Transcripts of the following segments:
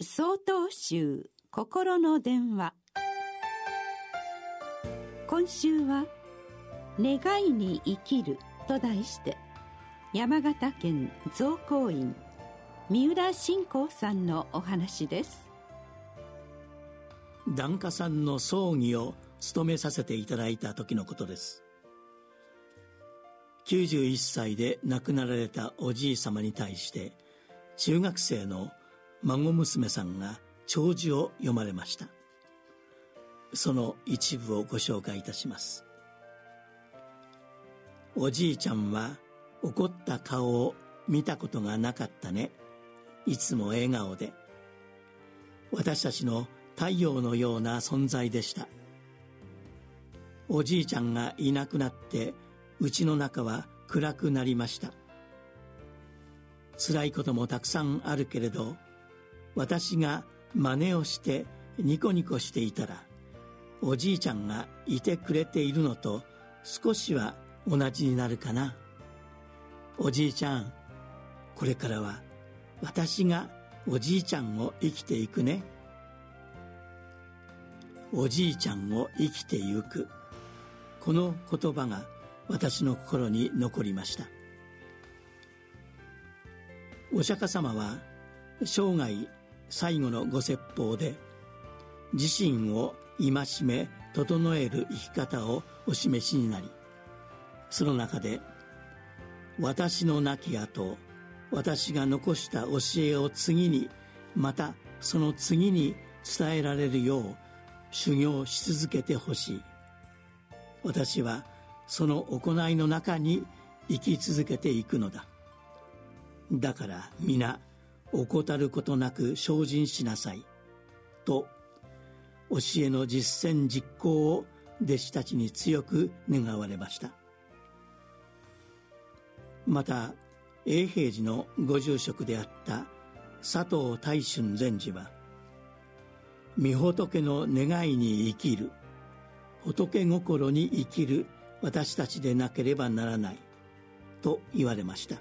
総統集心の電話。今週は「願いに生きる」と題して山形県造光院三浦信仰さんのお話です。檀家さんの葬儀を務めさせていただいた時のことです。91歳で亡くなられたおじい様に対して中学生の孫娘さんが弔辞を読まれました。その一部をご紹介いたします。おじいちゃんは怒った顔を見たことがなかったね。いつも笑顔で。私たちの太陽のような存在でした。おじいちゃんがいなくなってうちの中は暗くなりました。辛いこともたくさんあるけれど私が真似をしてニコニコしていたらおじいちゃんがいてくれているのと少しは同じになるかな。おじいちゃんこれからは私がおじいちゃんを生きていくね。おじいちゃんを生きてゆく。この言葉が私の心に残りました。お釈迦様は生涯最後のご説法で自身を戒め整える生き方をお示しになりその中で私の亡き後私が残した教えを次にまたその次に伝えられるよう修行し続けてほしい。私はその行いの中に生き続けていくのだ。だから皆怠ることなく精進しなさい。と教えの実践実行を弟子たちに強く願われました。また永平寺のご住職であった佐藤大春禅師は御仏の願いに生きる仏心に生きる私たちでなければならないと言われました。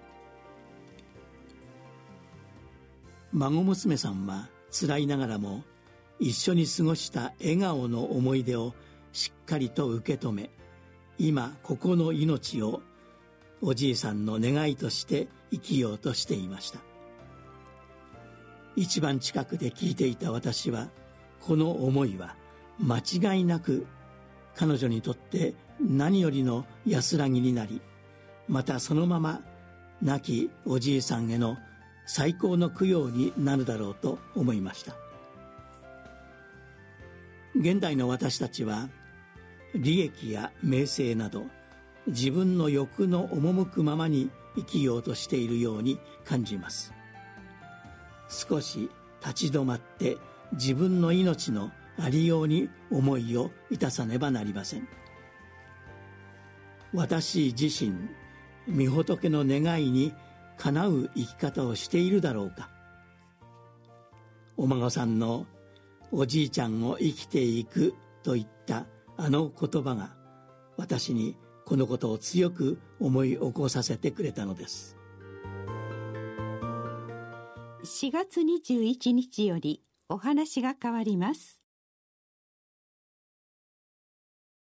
孫娘さんは辛いながらも一緒に過ごした笑顔の思い出をしっかりと受け止め今ここの命をおじいさんの願いとして生きようとしていました。一番近くで聞いていた私はこの思いは間違いなく彼女にとって何よりの安らぎになりまたそのまま亡きおじいさんへの最高の供養になるだろうと思いました。現代の私たちは利益や名声など自分の欲の赴くままに生きようとしているように感じます。少し立ち止まって自分の命のありように思いをいたさねばなりません。私自身御仏の願いにかなう生き方をしているだろうか。お孫さんのおじいちゃんを生きていくといったあの言葉が私にこのことを強く思い起こさせてくれたのです。4月21日よりお話が変わります。